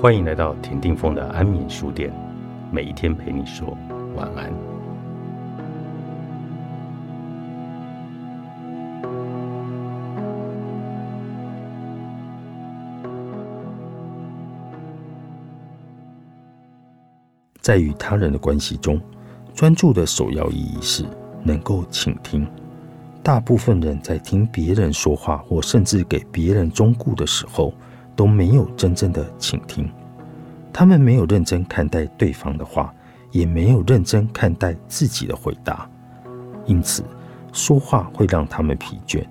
欢迎来到田定峰的安眠书店，每一天陪你说晚安。在与他人的关系中，专注的首要意义是能够倾听。大部分人在听别人说话，或甚至给别人忠告的时候，都没有真正的倾听。他们没有认真看待对方的话，也没有认真看待自己的回答，因此说话会让他们疲倦。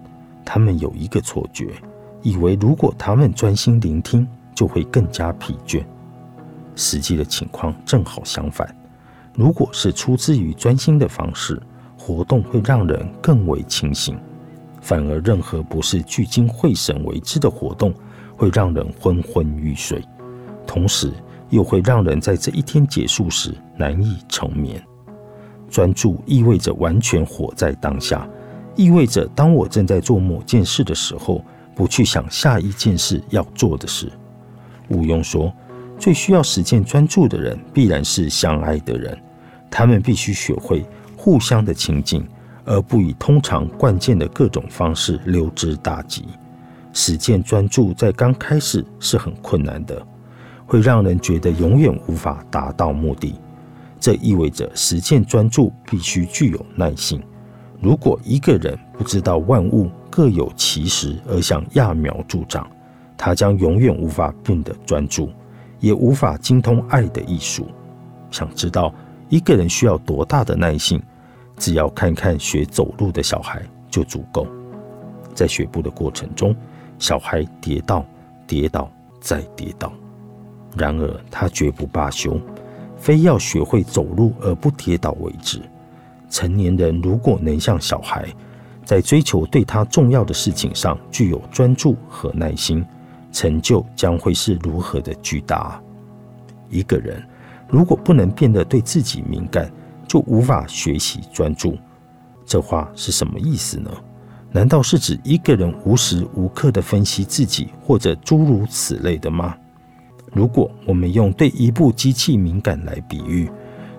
他们有一个错觉，以为如果他们专心聆听，就会更加疲倦。实际的情况正好相反。如果是出自于专心的方式，活动会让人更为清醒；反而任何不是聚精会神为之的活动，会让人昏昏欲睡，同时又会让人在这一天结束时难以成眠。专注意味着完全活在当下，意味着当我正在做某件事的时候，不去想下一件事要做的事。毋庸说，最需要实践专注的人，必然是相爱的人，他们必须学会。互相的亲近，而不以通常惯见的各种方式溜之大吉。实践专注在刚开始是很困难的，会让人觉得永远无法达到目的。这意味着实践专注必须具有耐性。如果一个人不知道万物各有其时而想揠苗助长，他将永远无法变得专注，也无法精通爱的艺术。想知道一个人需要多大的耐性？只要看看学走路的小孩就足够。在学步的过程中，小孩跌倒、跌倒再跌倒，然而他绝不罢休，非要学会走路而不跌倒为止。成年人如果能像小孩，在追求对他重要的事情上具有专注和耐心，成就将会是如何的巨大。一个人如果不能变得对自己敏感，就无法学习专注，这话是什么意思呢？难道是指一个人无时无刻的分析自己，或者诸如此类的吗？如果我们用对一部机器敏感来比喻，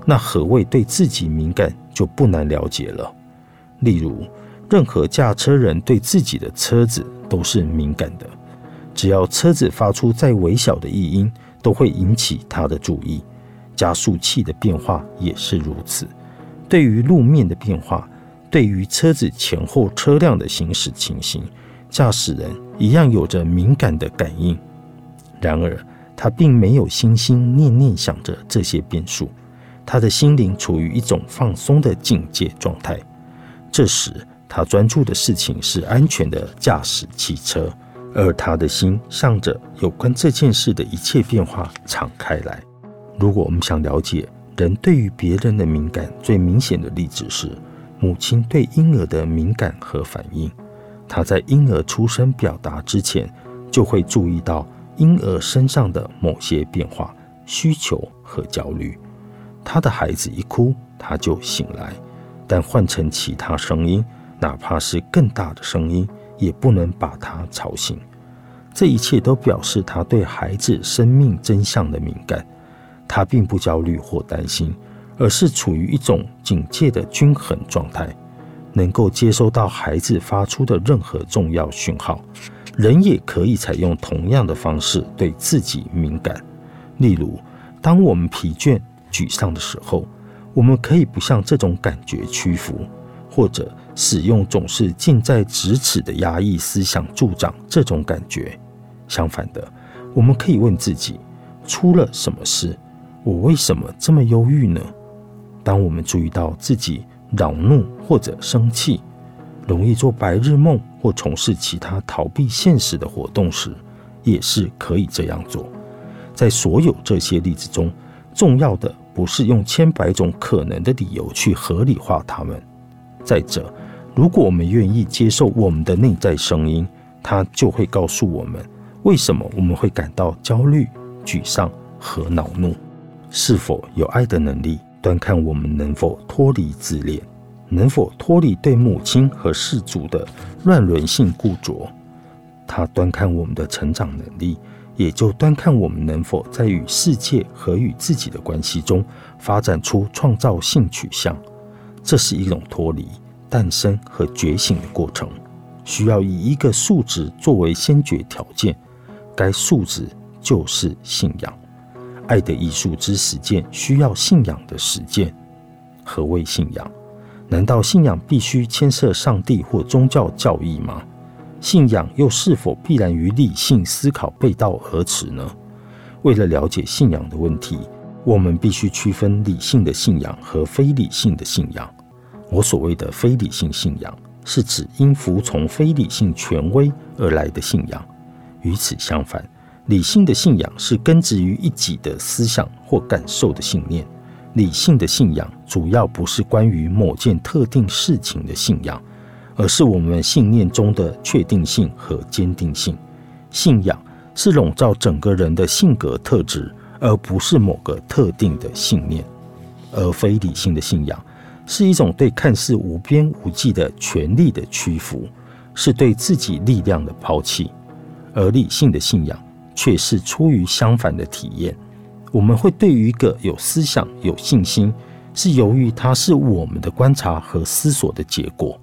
那何谓对自己敏感就不难了解了。例如，任何驾车人对自己的车子都是敏感的，只要车子发出再微小的异音，都会引起他的注意。加速器的变化也是如此。对于路面的变化，对于车子前后车辆的行驶情形，驾驶人一样有着敏感的感应。然而，他并没有心心念念想着这些变数，他的心灵处于一种放松的境界状态。这时，他专注的事情是安全的驾驶汽车，而他的心向着有关这件事的一切变化敞开来。如果我们想了解人对于别人的敏感，最明显的例子是母亲对婴儿的敏感和反应。她在婴儿出生表达之前，就会注意到婴儿身上的某些变化、需求和焦虑。她的孩子一哭，她就醒来；但换成其他声音，哪怕是更大的声音，也不能把她吵醒。这一切都表示她对孩子生命真相的敏感。他并不焦虑或担心，而是处于一种警戒的均衡状态，能够接收到孩子发出的任何重要讯号。人也可以采用同样的方式对自己敏感。例如，当我们疲倦、沮丧的时候，我们可以不向这种感觉屈服，或者使用总是近在咫尺的压抑思想助长这种感觉。相反的，我们可以问自己：出了什么事？我为什么这么忧郁呢？当我们注意到自己恼怒或者生气，容易做白日梦或从事其他逃避现实的活动时，也是可以这样做。在所有这些例子中，重要的不是用千百种可能的理由去合理化它们。再者，如果我们愿意接受我们的内在声音，它就会告诉我们为什么我们会感到焦虑、沮丧和恼怒。是否有爱的能力，端看我们能否脱离自恋，能否脱离对母亲和世族的乱伦性固着。它端看我们的成长能力，也就端看我们能否在与世界和与自己的关系中发展出创造性取向。这是一种脱离、诞生和觉醒的过程，需要以一个数值作为先决条件。该数值就是信仰。爱的艺术之实践需要信仰的实践。何谓信仰？难道信仰必须牵涉上帝或宗教教义吗？信仰又是否必然与理性思考背道而驰呢？为了了解信仰的问题，我们必须区分理性的信仰和非理性的信仰。我所谓的非理性信仰，是指因服从非理性权威而来的信仰。与此相反，理性的信仰是根植于一己的思想或感受的信念。理性的信仰主要不是关于某件特定事情的信仰，而是我们信念中的确定性和坚定性。信仰是笼罩整个人的性格特质，而不是某个特定的信念。而非理性的信仰是一种对看似无边无际的权力的屈服，是对自己力量的抛弃。而理性的信仰却是出于相反的体验。我们会对于一个有思想有信心，是由于它是我们的观察和思索的结果。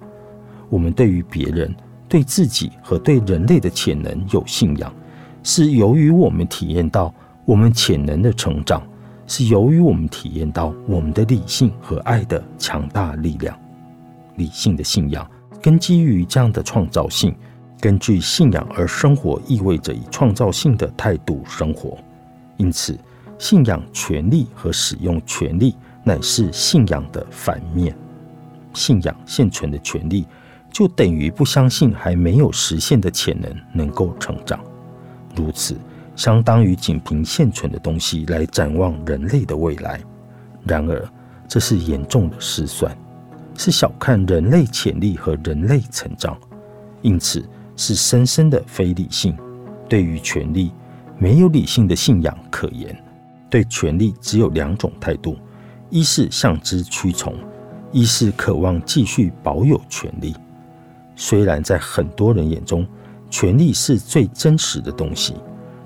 我们对于别人、对自己和对人类的潜能有信仰，是由于我们体验到我们潜能的成长，是由于我们体验到我们的理性和爱的强大力量。理性的信仰根基于这样的创造性，根据信仰而生活，意味着以创造性的态度生活。因此。信仰权利和使用权利乃是信仰的反面。信仰现存的权利，就等于不相信还没有实现的潜能能够成长。如此，相当于仅凭现存的东西来展望人类的未来。然而，这是严重的失算，是小看人类潜力和人类成长，因此是深深的非理性。对于权力，没有理性的信仰可言。对权力只有两种态度：一是向之屈从，一是渴望继续保有权力。虽然在很多人眼中，权力是最真实的东西，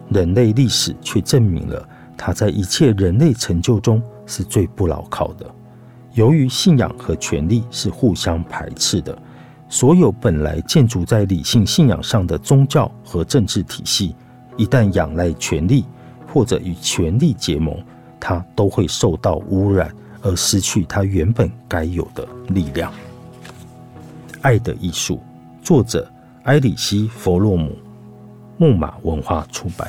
人类历史却证明了它在一切人类成就中是最不牢靠的。由于信仰和权力是互相排斥的，所有本来建筑在理性信仰上的宗教和政治体系，一旦仰赖权力，或者与权力结盟，它都会受到污染，而失去它原本该有的力量。《爱的艺术》，作者埃里希·弗洛姆，木马文化出版。